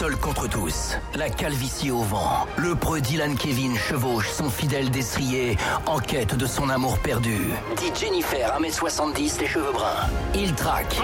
seul contre tous, la calvitie au vent, le preux Dylan Kevin chevauche son fidèle destrier en quête de son amour perdu. Dit Jennifer, 1m70, les cheveux bruns. Il traque.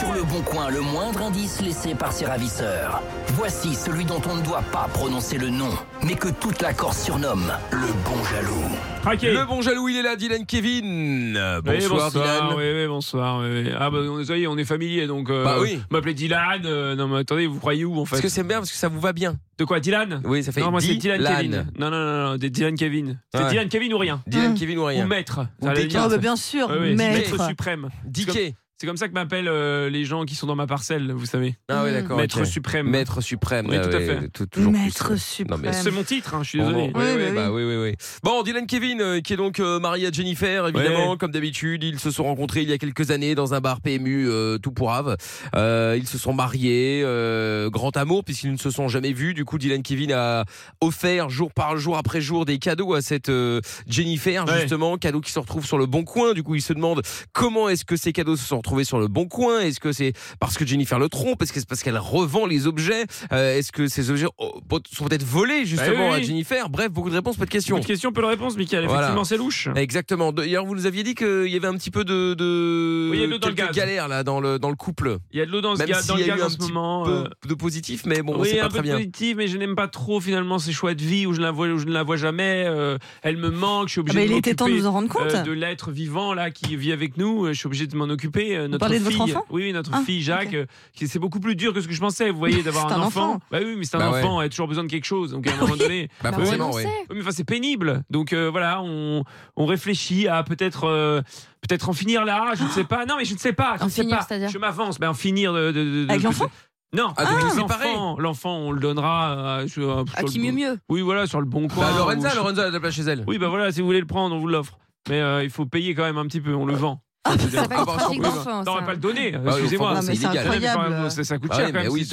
Sur le bon coin, le moindre indice laissé par ses ravisseurs. Voici celui dont on ne doit pas prononcer le nom, mais que toute la Corse surnomme le bon jaloux. Traqué. Le bon jaloux, il est là, Dylan Kevin. Euh, Oui, Bonsoir, Dylan. Oui, oui, bonsoir. oui, oui. Ah bah on est, ça y est, on est familier donc. Euh, Bah oui. M'appeler Dylan. euh, non mais attendez, vous croyez où en fait? Parce que c'est bien, parce que ça vous va bien. De quoi, Dylan? Oui, ça fait Non, moi c'est Dylan. Kevin. Non, non, non, non, des Dylan Kevin. C'est Ouais. Dylan Kevin ou rien? Dylan Kevin ou rien. Ou maître. Ou bah, bien sûr, Ouais, ouais, maître. maître suprême. Dicky. C'est comme ça que m'appellent euh, les gens qui sont dans ma parcelle, vous savez. Ah ouais, d'accord. Maître suprême. Maître suprême. Oui, ah tout à fait. tout- toujours plus, Maître ouais. suprême. Mais C'est mon titre, hein, je suis Bon, désolé. bon, Oui, oui, oui, oui, bah oui. oui, oui, oui. Bon, Dylan Kevin, euh, qui est donc euh, marié à Jennifer, évidemment, Ouais. comme d'habitude. Ils se sont rencontrés il y a quelques années dans un bar PMU euh, tout pour Ave. Euh, ils se sont mariés, euh, grand amour, puisqu'ils ne se sont jamais vus. Du coup, Dylan Kevin a offert jour par jour après jour des cadeaux à cette euh, Jennifer, Ouais. justement, cadeaux qui se retrouvent sur le bon coin. Du coup, il se demande comment est-ce que ces cadeaux se sont retrouvés sur le bon coin. Est-ce que c'est parce que Jennifer le trompe? Est-ce que c'est parce qu'elle revend les objets? Euh, Est-ce que ces objets oh, sont peut-être volés justement Bah oui, oui. à Jennifer? Bref, beaucoup de réponses, pas de questions. Peu de questions, peu de réponses, Michael. Voilà. Effectivement, c'est louche. Exactement. D'ailleurs, vous nous aviez dit qu'il y avait un petit peu de, de Oui, il y a de l'eau dans le gaz. galères là dans le dans le couple. Il y a de l'eau dans, ce Même ga- dans s'il le y a gaz eu en un ce petit moment. peu euh, de positif, mais bon, oui, c'est pas un peu très bien. positif, mais je n'aime pas trop finalement ses choix de vie où je ne la vois, où je ne la vois jamais. euh, elle me manque. Je suis Ah obligé bah, de il était temps de vous en rendre compte. euh, de l'être vivant là qui vit avec nous. euh, Je suis obligé de m'en occuper. Euh, notre parlez de votre fille, enfant oui, oui, notre Ah, fille Jacques, euh, c'est beaucoup plus dur que ce que je pensais. Vous voyez, d'avoir un, un enfant. enfant. Bah oui, mais c'est un Bah ouais. enfant. Elle a toujours besoin de quelque chose. Donc à un moment donné. Bah, Bah, forcément, on oui. sait. Oui, mais enfin, c'est pénible. Donc euh, voilà, on, on réfléchit à peut-être euh, peut-être en finir là. Je ne sais pas. Non, mais je ne sais pas. Je En ne sais finir, pas. c'est-à-dire Je m'avance. Ben, en finir de. de- de- de- Avec l'enfant Non. Ah, séparez l'enfant, l'enfant, on le donnera à, sur- À sur qui le mieux bon- mieux Oui, voilà, sur le bon coin. Bah, Lorenza, ou- Lorenza, elle a de la place chez elle. Oui, bah voilà, si vous voulez le prendre, on vous l'offre. Mais euh, il faut payer quand même un petit peu. On le vend. Ça Ah, bah, oui, d'enfants. Non, on va ça. pas le donner. Bah, oui, Excusez-moi. c'est illégal. Même, ça, ça coûte Ah cher oui, quand même. oui,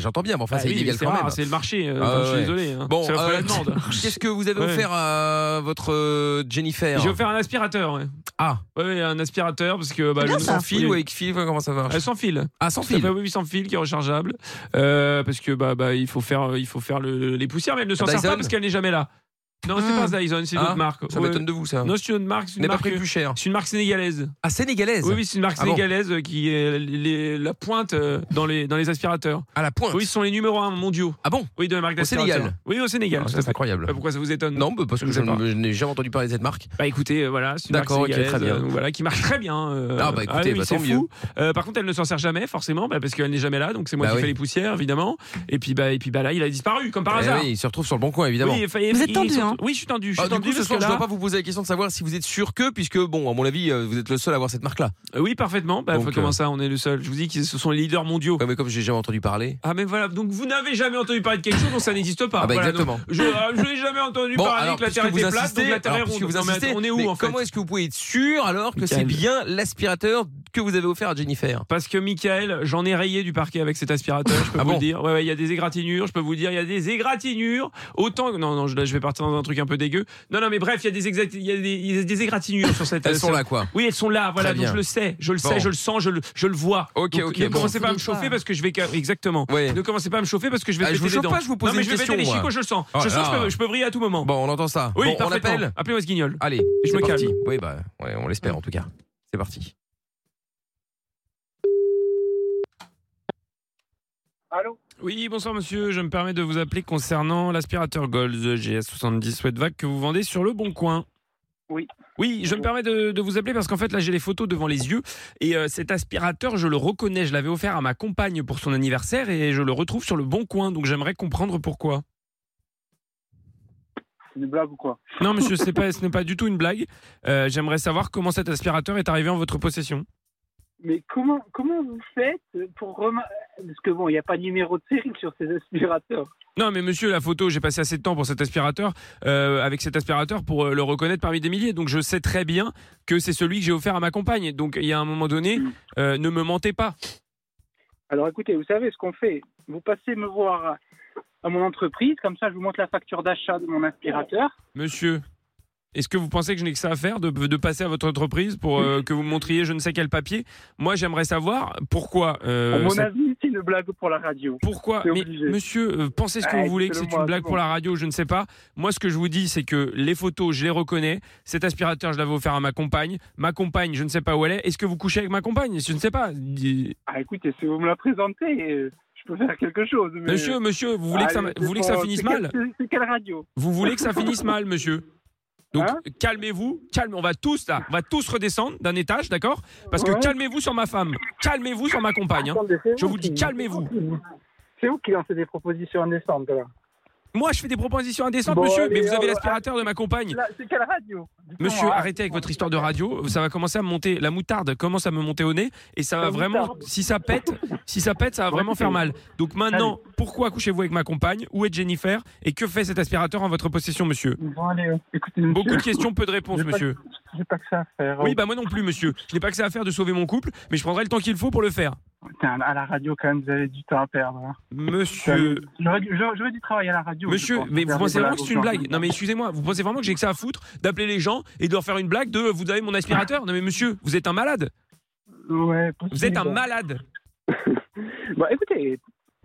j'entends bien, mais enfin, Bah c'est oui, illégal c'est quand rare, même. C'est le marché, euh, Ah, je suis ouais. désolé. hein. Bon, euh, la demande. Qu'est-ce que vous avez Ouais. offert à votre euh, Jennifer J'ai offert un aspirateur. Ouais. Ah, ouais, un aspirateur parce que bah, ça. sans fil oui. ou avec fil Comment ça marche Euh, sans fil. Ah, sans fil. oui, sans fil qui est rechargeable. Euh, parce que bah, bah, il faut faire, il faut faire le- les poussières, mais elle ne s'en sert pas parce qu'elle n'est jamais là. Non, c'est pas Dyson, c'est une Ah, autre marque. Ça Ouais. m'étonne de vous, ça. Non, c'est une autre marque. C'est une N'est pas marque, pris plus cher. c'est une marque sénégalaise. Ah, sénégalaise Oui, oui, c'est une marque Ah bon sénégalaise euh, qui est les- la pointe euh, dans les, dans les aspirateurs. À la pointe. Oui, ce sont les numéros 1 mondiaux. Ah bon Oui, de la marque Au d'aspirateur. Sénégal Oui, au Sénégal. Ah, tout ça, à C'est incroyable. Bah, pourquoi ça vous étonne Non, bah, parce Je que sais je pas. ne- je n'ai jamais entendu parler de cette marque. Bah écoutez, euh, voilà, c'est une marque D'accord, ok, sénégalaise, très bien. euh, voilà, qui marche très bien. euh, Ah, bah, écoutez, oui, bah, c'est tant fou. Euh, par contre, elle ne s'en sert jamais, forcément, bah, parce qu'elle n'est jamais là, donc c'est moi Bah qui oui. fais les poussières, évidemment. Et puis, bah, et puis bah, là, il a disparu, comme par Eh hasard. oui, il se retrouve sur le bon coin, évidemment. Oui, Vous êtes tendu, hein Oui, je suis tendu. Je suis Ah, du tendu coup, ce parce soir, que je ne dois pas vous poser la question de savoir si vous êtes sûr que, puisque, bon, à mon avis, euh, vous êtes le seul à avoir cette marque-là. Euh, Oui, parfaitement. Bah, Donc, comment euh, ça, on est le seul? Je vous dis que ce sont les leaders mondiaux. Ouais, mais comme j'ai jamais entendu parler. Ah mais voilà, donc vous n'avez jamais entendu parler de quelque chose, donc ça n'existe pas. Ah bah, Voilà, exactement. donc, je euh, je n'ai jamais entendu Bon, parler alors, que la puisque Terre vous était plate, insistez, donc la Terre est puisque ronde. on est où mais en fait Comment est-ce que vous pouvez être sûr alors que c'est bien l'aspirateur que vous avez offert à Jennifer Parce que Michael, j'en ai rayé du parquet avec cet aspirateur, je peux Ah vous bon le dire. Ouais, ouais, il y a des égratignures, je peux vous dire, il y a des égratignures. Autant non, non, je, là, je vais partir dans un truc un peu dégueu. Non, non, mais bref, il y a des, exact- il y a des, il y a des égratignures sur cette. Elles sont là, quoi. Oui, elles sont là, voilà, donc je le sais, je le Bon. sais, je le sens, je le, je le vois. Ok, Donc, ok, Ne bon. commencez pas à me Vous chauffer parce que je vais. Exactement. Ouais. Ne commencez pas à me chauffer parce que je vais Ah, je péter vous les chauffe dents. pas, je vous pose non, mais une je vais question, péter les chicots, je le sens. Oh je sens, je peux, je peux vriller à tout moment. Bon, on entend ça. oui, on parfaitement. appelle. Appelez-moi ce guignol. Allez, je c'est me parti. calme. Oui, bah, on l'espère en tout cas. C'est parti. Allô Oui, bonsoir monsieur. Je me permets de vous appeler concernant l'aspirateur Gold GS70 Sweatvac que vous vendez sur le Bon Coin. Oui. Oui, je me permets de, de vous appeler parce qu'en fait là j'ai les photos devant les yeux et euh, cet aspirateur je le reconnais, je l'avais offert à ma compagne pour son anniversaire et je le retrouve sur le Bon Coin donc j'aimerais comprendre pourquoi. C'est une blague ou quoi? Non monsieur, ce n'est pas, ce n'est pas du tout une blague. Euh, j'aimerais savoir comment cet aspirateur est arrivé en votre possession. Mais comment, comment vous faites pour remarquer Parce que bon, il n'y a pas de numéro de série sur ces aspirateurs. Non, mais monsieur, la photo, j'ai passé assez de temps pour cet aspirateur, euh, avec cet aspirateur pour euh, le reconnaître parmi des milliers. Donc je sais très bien que c'est celui que j'ai offert à ma compagne. Donc il y a un moment donné, euh, ne me mentez pas. Alors écoutez, vous savez ce qu'on fait Vous passez me voir à mon entreprise, comme ça je vous montre la facture d'achat de mon aspirateur. Monsieur, Est-ce que vous pensez que je n'ai que ça à faire de, de passer à votre entreprise pour euh, que vous montriez je ne sais quel papier? Moi, j'aimerais savoir pourquoi. euh, À mon avis, c'est une blague pour la radio. Pourquoi Mais monsieur, euh, pensez ce que Ah, vous voulez, que c'est une blague pour la radio, je ne sais pas. Moi, ce que je vous dis, c'est que les photos, je les reconnais. Cet aspirateur, je l'avais offert à ma compagne. Ma compagne, je ne sais pas où elle est. Est-ce que vous couchez avec ma compagne? Je ne sais pas. Ah, écoutez, si vous me la présentez, je peux faire quelque chose. mais- Monsieur, monsieur, vous voulez que ça, vous voulez que ça finisse mal? C'est quelle radio? Vous voulez que ça finisse mal, monsieur? Donc Hein calmez-vous, calme, on va tous là, on va tous redescendre d'un étage, d'accord? Parce que Ouais. calmez-vous sur ma femme, calmez-vous sur ma compagne. hein. Attendez, Je vous dis, calmez-vous. C'est vous qui lancez des propositions indécentes, là. Moi, je fais des propositions indécentes, Bon, monsieur, allez, mais vous avez euh, l'aspirateur de ma compagne. C'est quelle radio Monsieur, hein. arrêtez avec votre histoire de radio. Ça va commencer à me monter. La moutarde commence à me monter au nez et ça va vraiment. Si ça pète, si ça pète, ça va vraiment faire mal. Donc maintenant, pourquoi couchez-vous avec ma compagne Où est Jennifer Et que fait cet aspirateur en votre possession, monsieur Bon, allez, euh, écoutez, monsieur, Beaucoup de questions, peu de réponses, monsieur. j'ai pas que ça à faire. Oui, bah moi non plus, monsieur. Je n'ai pas que ça à faire de sauver mon couple, mais je prendrai le temps qu'il faut pour le faire. Putain, à la radio, quand même, vous avez du temps à perdre. hein. Monsieur. J'aurais j'aurais dû travailler à la radio. Monsieur, pense. mais vous pensez vraiment que c'est une blague. Non mais excusez-moi, vous pensez vraiment que j'ai que ça à foutre d'appeler les gens et de leur faire une blague de vous avez mon aspirateur? Non mais monsieur, vous êtes un malade. Ouais, Vous êtes un malade. Bon, écoutez,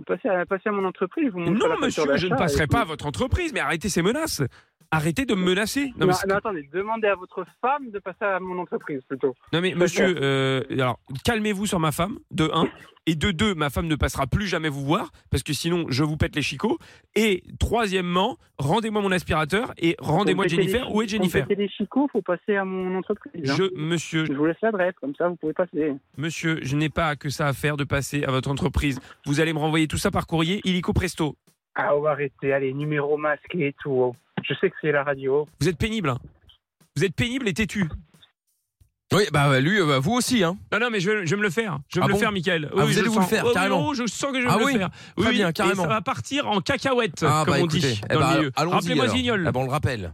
passez à, passez à mon entreprise, je vous Non, monsieur, je ne passerai pas à votre entreprise, mais arrêtez ces menaces. Arrêtez de me menacer. Non, Non, mais, non, attendez, demandez à votre femme de passer à mon entreprise plutôt. non, mais monsieur, euh, alors calmez-vous sur ma femme, de 1. Et de 2, ma femme ne passera plus jamais vous voir, parce que sinon je vous pète les chicots. Et troisièmement, rendez-moi mon aspirateur et rendez-moi Jennifer. Où est Jennifer les chicots, faut passer à mon entreprise. hein. Je, monsieur, Je vous laisse l'adresse, comme ça vous pouvez passer. monsieur, je n'ai pas que ça à faire de passer à votre entreprise. Vous allez me renvoyer tout ça par courrier, illico presto. Ah, oh, arrêtez, allez, numéro masqué et tout. Je sais que c'est la radio. Vous êtes pénible. hein. Vous êtes pénible et têtu. Oui, bah lui, euh, bah, vous aussi, hein. Non, non, mais je vais, je vais me le faire. Je vais Ah me bon le faire, Michael. Ah, vous je allez vous le sens. faire, Oh, oui, carrément. oh, je sens que je vais Ah me oui le faire. Très bien, et carrément. ça va partir en cacahuète, Ah comme bah on écoutez, dit eh dans bah, le milieu. allons-y Rappelez-moi alors. Zignol. Ah bah, on le rappelle.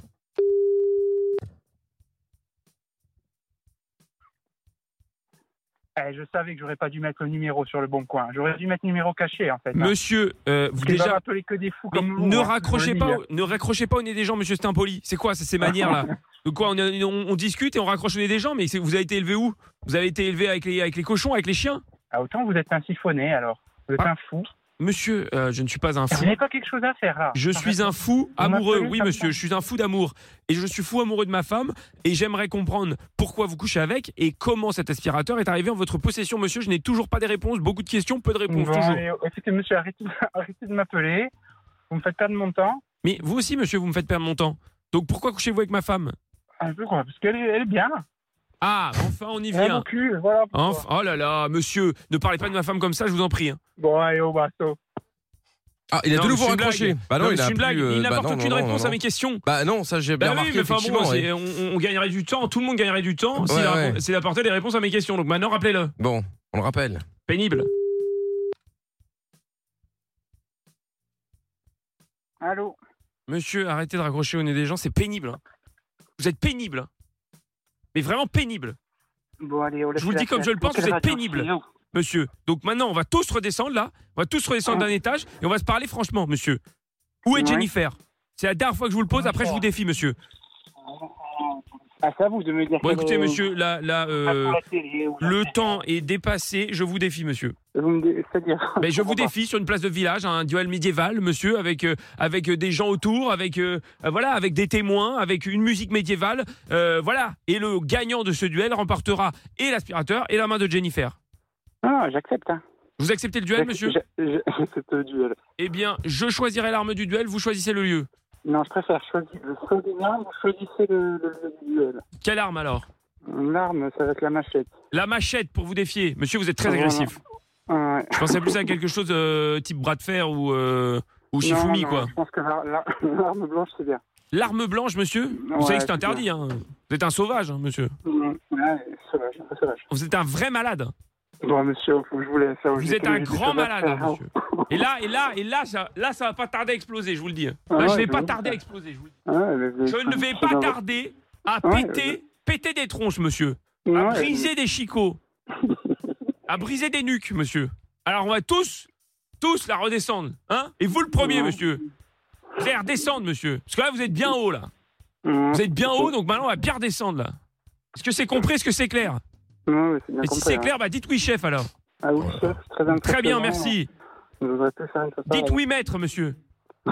Eh, je savais que j'aurais pas dû mettre le numéro sur le bon coin. J'aurais dû mettre numéro caché en fait. hein. Monsieur, euh, vous va déjà. que des fous comme vous. ne hein, raccrochez je vous pas, au- ne raccrochez pas au nez des gens, monsieur, c'est impoli. C'est quoi, ces manières-là De quoi on, on- on discute et on raccroche au nez des gens, mais vous avez été élevé où? Vous avez été élevé avec les, avec les cochons, avec les chiens? Ah, autant vous êtes un siphonné alors. Vous êtes Ah. un fou. Monsieur, euh, je ne suis pas un Vous fou. n'avez pas quelque chose à faire là. Je suis un fou Vous amoureux. Oui, monsieur, je suis un fou d'amour. Et je suis fou amoureux de ma femme. Et j'aimerais comprendre pourquoi vous couchez avec et comment cet aspirateur est arrivé en votre possession, monsieur. Je n'ai toujours pas des réponses. Beaucoup de questions, peu de réponses, Bon, toujours. écoutez, monsieur, arrêtez, arrêtez de m'appeler. Vous me faites perdre mon temps. Mais vous aussi, monsieur, vous me faites perdre mon temps. Donc pourquoi couchez-vous avec ma femme? Un peu quoi, parce qu'elle est, elle est bien. Ah, enfin, on y a vient. mon cul, voilà. oh là là, monsieur, ne parlez pas de ma femme comme ça, je vous en prie. hein. Bon, allez, au basto. Ah, il a Non, de nouveau raccroché. Bah non, mais il a une blague. plus, euh, Il bah n'apporte non, aucune non, réponse non, à mes questions. Bah non, ça j'ai bien Bah oui, remarqué mais enfin bon, effectivement. ouais. on, on gagnerait du temps, tout le monde gagnerait du temps s'il Ouais, apportait des réponses à mes questions. Donc maintenant, rappelez-le. Bon, on le rappelle. Pénible. Allô? Monsieur, arrêtez de raccrocher au nez des gens, c'est pénible. hein. Vous êtes pénible. hein. Mais vraiment pénible, Bon, allez, on laisse Je vous le dis comme je le pense, vous êtes pénible. monsieur. Donc maintenant, on va tous redescendre là. On va tous redescendre d'un étage et on va se parler franchement, monsieur. Où est. Jennifer? C'est la dernière fois que je vous le pose, après je vous défie, monsieur. Ah, à vous de me dire. Bon, écoutez, monsieur, là, là, euh, le temps est dépassé, je vous défie, monsieur. Dé- C'est-à-dire. Mais je vous défie sur une place de village, un duel médiéval, monsieur, avec euh, avec euh, des gens autour, avec euh, voilà, avec des témoins, avec une musique médiévale, voilà. Et le gagnant de ce duel remportera et l'aspirateur et la main de Jennifer. Ah, j'accepte. Hein. Vous acceptez le duel, monsieur J'ac- j'ac- J'accepte le duel. Eh bien, je choisirai l'arme du duel, vous choisissez le lieu. Non, je préfère choisir le Saudénien, vous choisissez le, le, le duel. Quelle arme alors L'arme, ça va être la machette. La machette pour vous défier. Monsieur, vous êtes très agressif. Ah, ouais. Je pensais plus à quelque chose euh, type bras de fer ou euh, ou Shifumi non, quoi. Je pense que la- la- l'arme blanche, c'est bien. L'arme blanche, monsieur. Vous Ouais, savez que c'est interdit, hein. Vous êtes un sauvage, hein, monsieur. Ouais, sauvage, sauvage. Vous êtes un vrai malade. Bon, monsieur, faut que je vous laisse. hein, Vous êtes un grand malade, hein, hein. monsieur. Et là, et là, et là, ça, là, ça va pas tarder à exploser, je vous le dis. Là, Ah je ouais, vais je pas vous- tarder à exploser, je vous le dis. Vous- Je ne vais pas tarder à péter, péter des tronches, monsieur. À Ouais, briser des chicots. À briser des nuques, monsieur. Alors, on va tous, tous la redescendre, hein Et vous le premier, monsieur. Vous allez redescendre, monsieur. Parce que là, vous êtes bien haut, là. Vous êtes bien haut, donc maintenant on va bien redescendre là. Est-ce que c'est compris Est-ce que c'est clair? C'est bien Et si compris, c'est hein. clair, bah dites oui, chef alors. Ah oui, chef, très impressionnant. Très bien, merci. Je voudrais plus faire une prépa. Dites oui, maître, monsieur.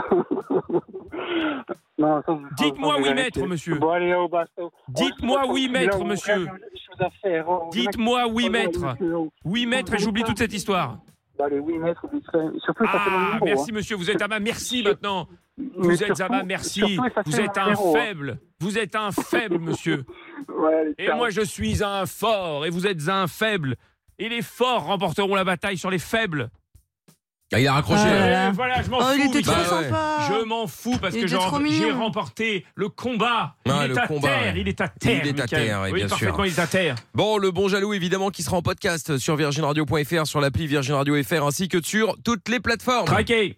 Non, ça, je- Dites-moi je oui, maître, monsieur. Bon, allez, au basto. Dites-moi Oh, oui, là, maître, on monsieur. rêve, des choses à faire. Oh, Dites-moi oui, maître. Oui, maître, et j'oublie toute cette histoire. Bah, Allez, oui, maître, vite fait. Surtout, ça fait mon Ah, numéro, merci, hein. monsieur. Vous êtes à ma merci maintenant. Mais Vous êtes à surtout- ma merci. surtout, Vous êtes mon un numéro, hein. faible. Vous êtes un faible, monsieur. Ouais, Et moi, je suis un fort. Et vous êtes un faible. Et les forts remporteront la bataille sur les faibles. Ah, il a raccroché. Ah, hein. voilà, je m'en Oh, fous. il était trop Bah, sympa. Je m'en fous parce que j'ai remporté le combat. Ah, il est le à combat, terre. ouais. Il est à terre. Il est à terre, oui, oui, bien sûr. parfaitement, il est à terre. Bon, le bon jaloux, évidemment, qui sera en podcast sur virginradio.fr, sur l'appli Virgin Radio FR, ainsi que sur toutes les plateformes. Traqué.